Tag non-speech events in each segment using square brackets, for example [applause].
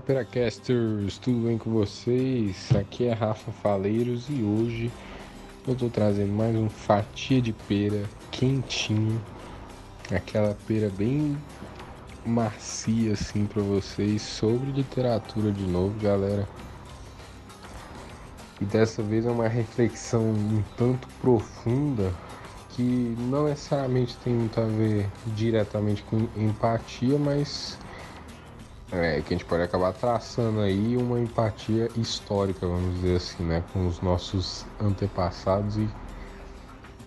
Peracasters, tudo bem com vocês? Aqui é Rafa Faleiros e hoje eu tô trazendo mais um fatia de pera quentinho, aquela pera bem macia assim para vocês sobre literatura de novo, galera. E dessa vez é uma reflexão um tanto profunda que não necessariamente tem muito a ver diretamente com empatia, mas é, que a gente pode acabar traçando aí uma empatia histórica, vamos dizer assim, né, com os nossos antepassados e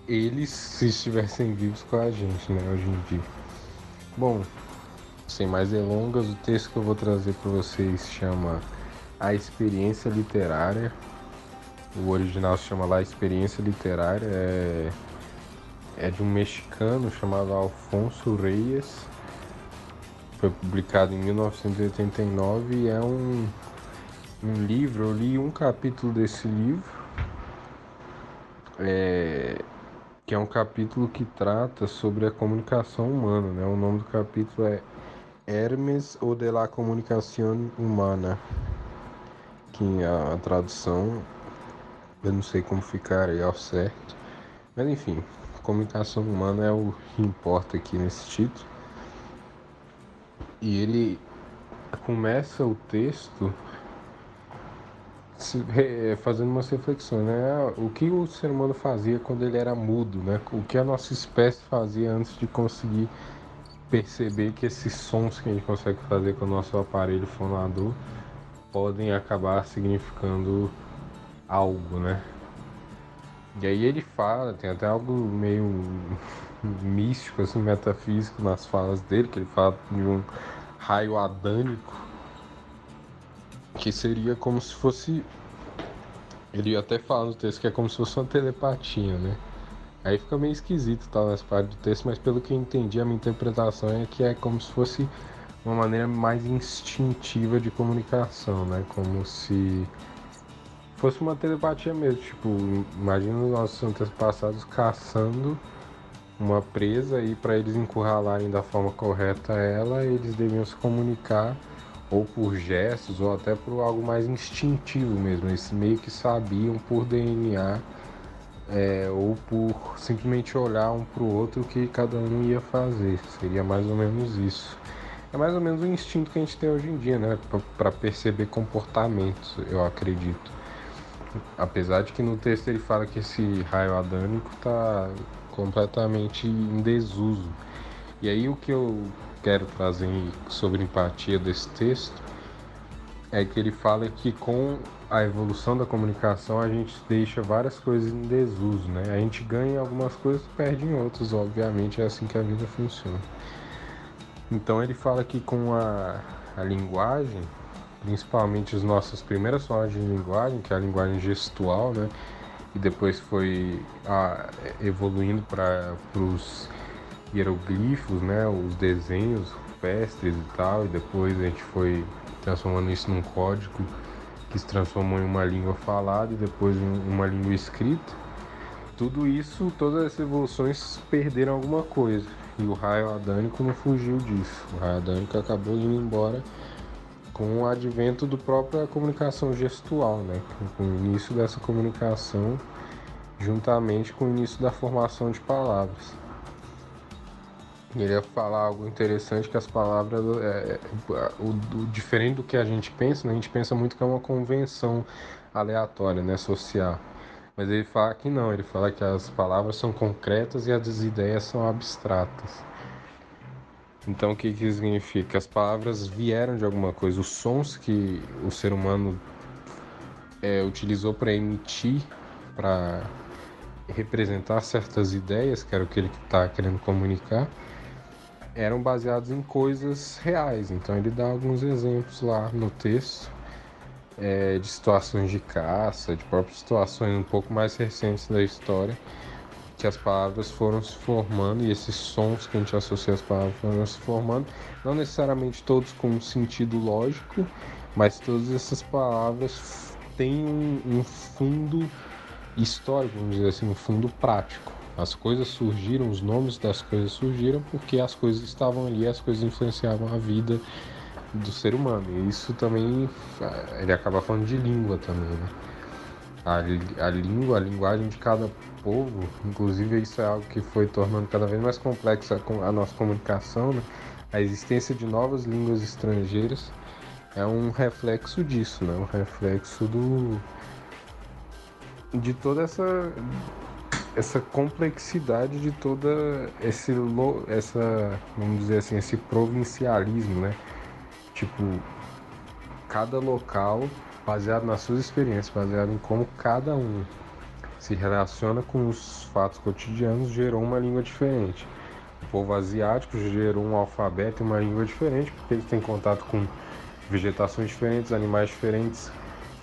eles se estivessem vivos com a gente, né, hoje em dia. Bom, sem mais delongas, o texto que eu vou trazer para vocês chama A Experiência Literária. O original se chama lá Experiência Literária, é, é de um mexicano chamado Alfonso Reyes foi publicado em 1989 e é um, um livro, eu li um capítulo desse livro, é, que é um capítulo que trata sobre a comunicação humana, né? O nome do capítulo é Hermes ou de la Comunicación Humana, que a, a tradução eu não sei como ficar aí ao certo, mas enfim, comunicação humana é o que importa aqui nesse título. E ele começa o texto fazendo umas reflexões, né? O que o ser humano fazia quando ele era mudo, né? O que a nossa espécie fazia antes de conseguir perceber que esses sons que a gente consegue fazer com o nosso aparelho fonador podem acabar significando algo, né? E aí ele fala, tem até algo meio místico, assim, metafísico nas falas dele, que ele fala de um raio adânico, que seria como se fosse. Ele até fala no texto que é como se fosse uma telepatia, né? Aí fica meio esquisito tal nessa parte do texto, mas pelo que eu entendi, a minha interpretação é que é como se fosse uma maneira mais instintiva de comunicação, né? Como se fosse uma telepatia mesmo, tipo, imagina os nossos antepassados caçando uma presa e para eles encurralarem da forma correta ela, eles deviam se comunicar ou por gestos ou até por algo mais instintivo mesmo. Eles meio que sabiam por DNA é, ou por simplesmente olhar um para o outro o que cada um ia fazer. Seria mais ou menos isso. É mais ou menos o instinto que a gente tem hoje em dia, né? Para perceber comportamentos, eu acredito. Apesar de que no texto ele fala que esse raio adânico tá completamente em desuso. E aí o que eu quero trazer sobre empatia desse texto é que ele fala que com a evolução da comunicação a gente deixa várias coisas em desuso, né? A gente ganha algumas coisas e perde em outras, obviamente é assim que a vida funciona. Então ele fala que com a, a linguagem, principalmente as nossas primeiras formas de linguagem, que é a linguagem gestual, né? e depois foi evoluindo para os hieroglifos, né, os desenhos rupestres e tal, e depois a gente foi transformando isso num código que se transformou em uma língua falada e depois em uma língua escrita. Tudo isso, todas essas evoluções perderam alguma coisa. E o raio adânico não fugiu disso. O raio adânico acabou indo embora com o advento do própria comunicação gestual, né? com o início dessa comunicação juntamente com o início da formação de palavras. Ele ia falar algo interessante que as palavras, é, é, o, o, diferente do que a gente pensa, né? a gente pensa muito que é uma convenção aleatória, né, social. Mas ele fala que não, ele fala que as palavras são concretas e as ideias são abstratas. Então o que, que significa? As palavras vieram de alguma coisa, os sons que o ser humano é, utilizou para emitir, para representar certas ideias, que era o que ele está querendo comunicar, eram baseados em coisas reais. Então ele dá alguns exemplos lá no texto é, de situações de caça, de próprias situações um pouco mais recentes da história que as palavras foram se formando e esses sons que a gente associa às palavras foram se formando, não necessariamente todos com um sentido lógico, mas todas essas palavras têm um, um fundo histórico, vamos dizer assim, um fundo prático. As coisas surgiram, os nomes das coisas surgiram porque as coisas estavam ali, as coisas influenciavam a vida do ser humano. E isso também ele acaba falando de língua também, né? A, a língua, a linguagem de cada povo, inclusive isso é algo que foi tornando cada vez mais complexa a nossa comunicação, né? A existência de novas línguas estrangeiras é um reflexo disso, né? Um reflexo do de toda essa essa complexidade de toda esse essa vamos dizer assim esse provincialismo né tipo cada local baseado nas suas experiências baseado em como cada um se relaciona com os fatos cotidianos gerou uma língua diferente. O povo asiático gerou um alfabeto e uma língua diferente porque eles têm contato com vegetações diferentes animais diferentes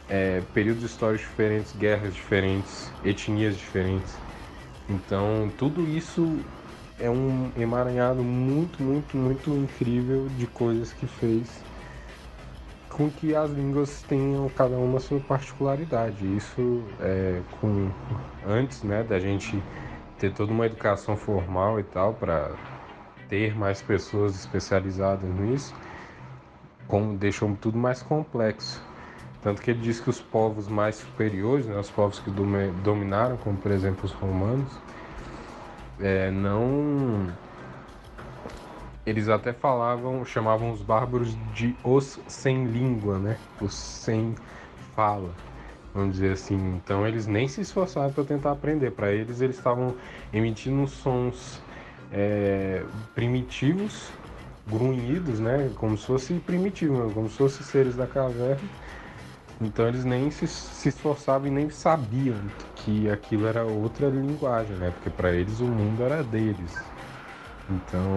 é, períodos históricos diferentes guerras diferentes etnias diferentes. Então, tudo isso é um emaranhado muito, muito, muito incrível de coisas que fez com que as línguas tenham cada uma sua particularidade. Isso é com antes, né, da gente ter toda uma educação formal e tal para ter mais pessoas especializadas nisso, como deixou tudo mais complexo. Tanto que ele diz que os povos mais superiores, né, os povos que dominaram, como por exemplo os romanos, é, não. Eles até falavam, chamavam os bárbaros de os sem língua, né? Os sem fala, vamos dizer assim. Então eles nem se esforçavam para tentar aprender. Para eles, eles estavam emitindo sons é, primitivos, grunhidos, né? Como se fosse primitivo, como se fossem seres da caverna então eles nem se, se esforçavam e nem sabiam que aquilo era outra linguagem, né? Porque para eles o mundo era deles. Então,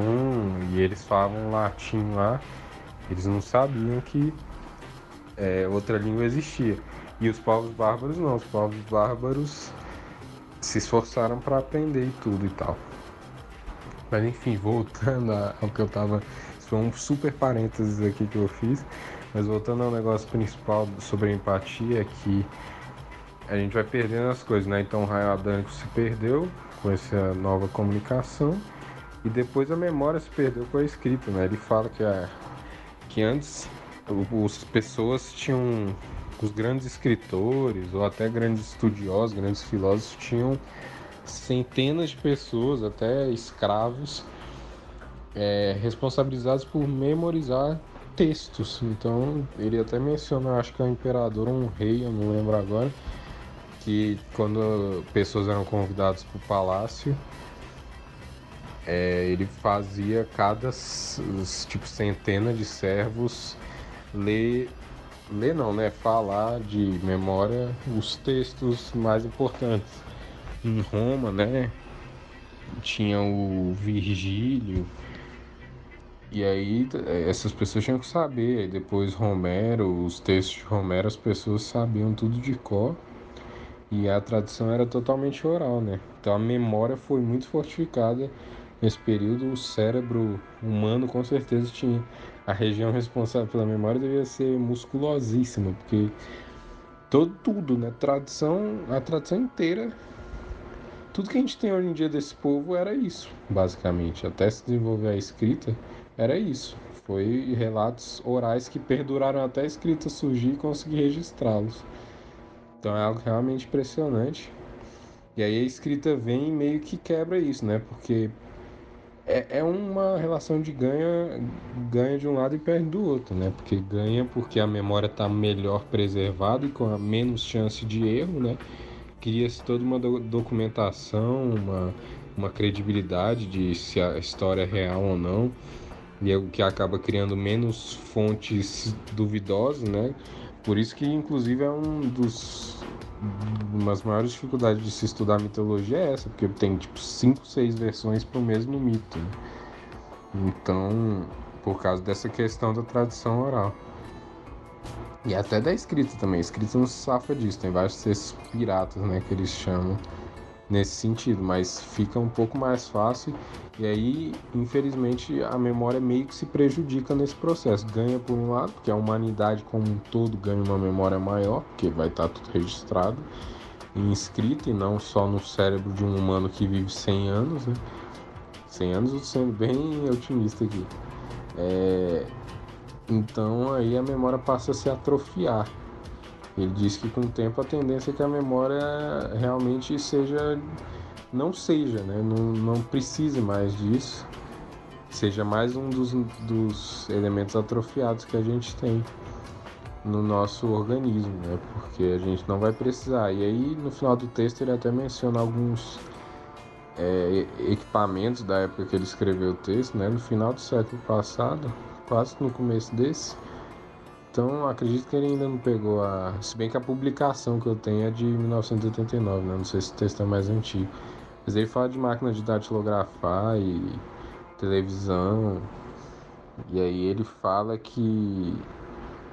e eles falavam latim lá, eles não sabiam que é, outra língua existia. E os povos bárbaros não, os povos bárbaros se esforçaram para aprender e tudo e tal. Mas enfim, voltando ao que eu tava. Isso foi um super parênteses aqui que eu fiz. Mas voltando ao negócio principal sobre empatia, é que a gente vai perdendo as coisas, né? Então o raio adânico se perdeu com essa nova comunicação e depois a memória se perdeu com a escrita, né? Ele fala que, a, que antes as pessoas tinham, os grandes escritores ou até grandes estudiosos, grandes filósofos tinham centenas de pessoas, até escravos, é, responsabilizados por memorizar textos. Então ele até menciona, acho que é um imperador ou um rei, eu não lembro agora, que quando pessoas eram convidadas para o palácio, é, ele fazia cada tipo centena de servos ler, ler não, né? Falar de memória os textos mais importantes. Em Roma, né? Tinha o Virgílio, e aí é, essas pessoas tinham que saber. Aí depois Romero, os textos de Romero, as pessoas sabiam tudo de cor. E a tradição era totalmente oral, né? Então a memória foi muito fortificada nesse período. O cérebro humano com certeza tinha. A região responsável pela memória devia ser musculosíssima, porque todo tudo, né? Tradição, a tradição inteira tudo que a gente tem hoje em dia desse povo era isso, basicamente. Até se desenvolver a escrita, era isso. Foi relatos orais que perduraram até a escrita surgir e conseguir registrá-los. Então é algo realmente impressionante. E aí a escrita vem e meio que quebra isso, né? Porque é, é uma relação de ganha, ganha de um lado e perde do outro, né? Porque ganha porque a memória está melhor preservada e com a menos chance de erro, né? Cria-se toda uma do documentação, uma, uma credibilidade de se a história é real ou não e é o que acaba criando menos fontes duvidosas, né? Por isso que inclusive é um dos uma das maiores dificuldades de se estudar mitologia é essa, porque tem tipo cinco, seis versões para o mesmo mito. Né? Então, por causa dessa questão da tradição oral. E até da escrita também. A escrita não se safa disso. Tem vários textos piratas, né? Que eles chamam nesse sentido, mas fica um pouco mais fácil e aí, infelizmente, a memória meio que se prejudica nesse processo. Ganha por um lado, porque a humanidade como um todo ganha uma memória maior, porque vai estar tudo registrado e inscrito e não só no cérebro de um humano que vive 100 anos, né? 100 anos, sendo bem otimista aqui. É... Então aí a memória passa a se atrofiar. Ele diz que com o tempo a tendência é que a memória realmente seja não seja, né? não, não precise mais disso, seja mais um dos, dos elementos atrofiados que a gente tem no nosso organismo, né? Porque a gente não vai precisar. E aí no final do texto ele até menciona alguns é, equipamentos da época que ele escreveu o texto, né? No final do século passado, quase no começo desse. Então acredito que ele ainda não pegou a. Se bem que a publicação que eu tenho é de 1989, né? Não sei se o texto é mais antigo. Mas ele fala de máquina de datilografar e televisão. E aí ele fala que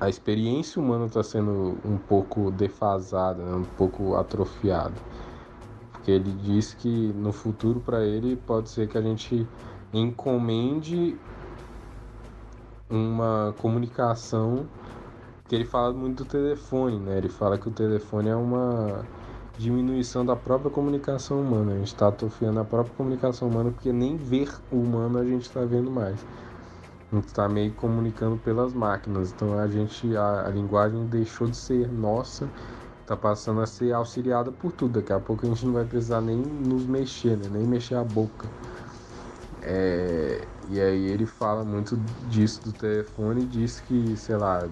a experiência humana está sendo um pouco defasada, né? um pouco atrofiada. Porque ele diz que no futuro para ele pode ser que a gente encomende uma comunicação que ele fala muito do telefone, né? Ele fala que o telefone é uma diminuição da própria comunicação humana. A gente está atrofiando a própria comunicação humana porque nem ver o humano a gente está vendo mais. A gente está meio comunicando pelas máquinas. Então a gente a, a linguagem deixou de ser nossa, está passando a ser auxiliada por tudo. Daqui a pouco a gente não vai precisar nem nos mexer, né? nem mexer a boca. É, e aí ele fala muito disso do telefone diz que, sei lá,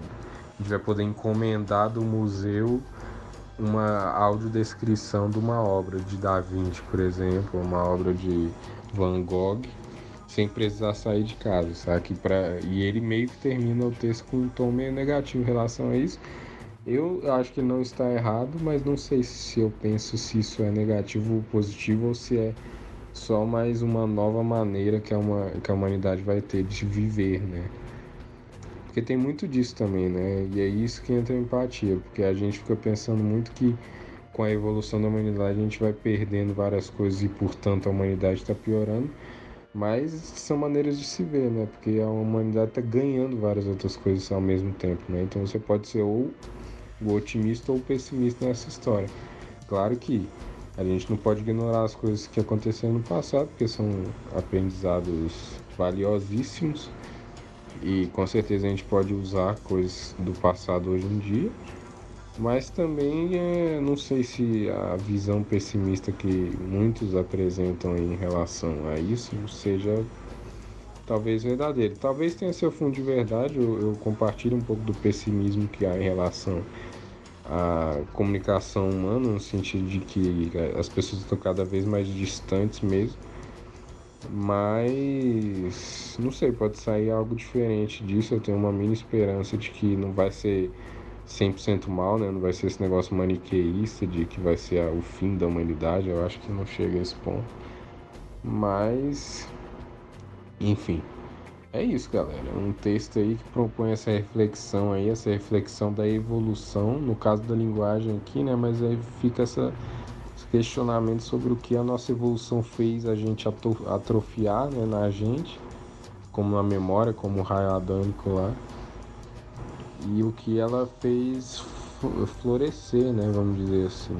a gente vai poder encomendar do museu uma audiodescrição de uma obra de Da Vinci, por exemplo, uma obra de Van Gogh, sem precisar sair de casa, sabe? Pra... E ele meio que termina o texto com um tom meio negativo em relação a isso. Eu acho que não está errado, mas não sei se eu penso se isso é negativo ou positivo ou se é só mais uma nova maneira que uma, que a humanidade vai ter de viver, né? Porque tem muito disso também, né? E é isso que entra a empatia, porque a gente fica pensando muito que com a evolução da humanidade a gente vai perdendo várias coisas e, portanto, a humanidade está piorando. Mas são maneiras de se ver, né? Porque a humanidade está ganhando várias outras coisas ao mesmo tempo, né? Então você pode ser ou o otimista ou o pessimista nessa história. Claro que a gente não pode ignorar as coisas que aconteceram no passado, porque são aprendizados valiosíssimos e com certeza a gente pode usar coisas do passado hoje em dia, mas também é, não sei se a visão pessimista que muitos apresentam em relação a isso seja talvez verdadeiro. Talvez tenha seu fundo de verdade, eu, eu compartilho um pouco do pessimismo que há em relação à comunicação humana, no sentido de que as pessoas estão cada vez mais distantes mesmo mas não sei, pode sair algo diferente disso. Eu tenho uma mini esperança de que não vai ser 100% mal, né? Não vai ser esse negócio maniqueísta de que vai ser o fim da humanidade. Eu acho que não chega a esse ponto. Mas, enfim, é isso, galera. Um texto aí que propõe essa reflexão aí, essa reflexão da evolução, no caso da linguagem aqui, né? Mas aí fica essa questionamentos sobre o que a nossa evolução fez a gente atrofiar né, na gente, como na memória, como o raio adâmico lá, e o que ela fez florescer, né, vamos dizer assim.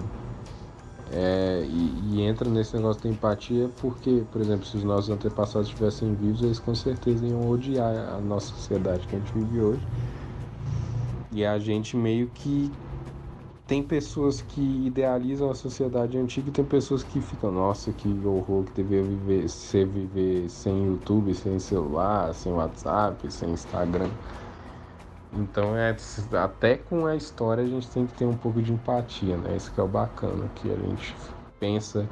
É, e, e, entra nesse negócio da empatia porque, por exemplo, se os nossos antepassados estivessem vivos, eles com certeza iam odiar a nossa sociedade que a gente vive hoje. E a gente meio que tem pessoas que idealizam a sociedade antiga e tem pessoas que ficam, nossa, que horror que deveria viver, ser viver sem YouTube, sem celular, sem WhatsApp, sem Instagram. Então é até com a história a gente tem que ter um pouco de empatia, né? Isso que é o bacana, que a gente pensa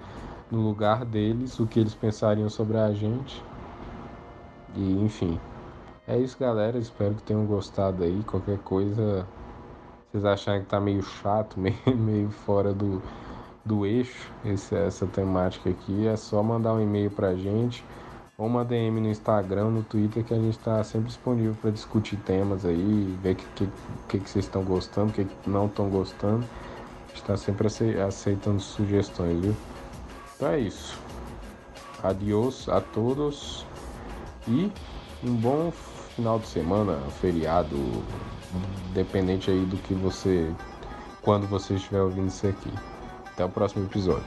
no lugar deles, o que eles pensariam sobre a gente. E enfim. É isso, galera. Espero que tenham gostado aí. Qualquer coisa vocês acharem que tá meio chato, [laughs] meio, meio fora do, do eixo esse, essa temática aqui, é só mandar um e-mail pra gente ou uma DM no Instagram, no Twitter, que a gente está sempre disponível para discutir temas aí, ver o que, que, que, que, vocês estão gostando, o que, que não estão gostando. A gente está sempre aceitando sugestões, viu? Então é isso. Adiós a todos e um bom final de semana, feriado, dependente aí do que você, quando você estiver ouvindo isso aqui. Até o próximo episódio.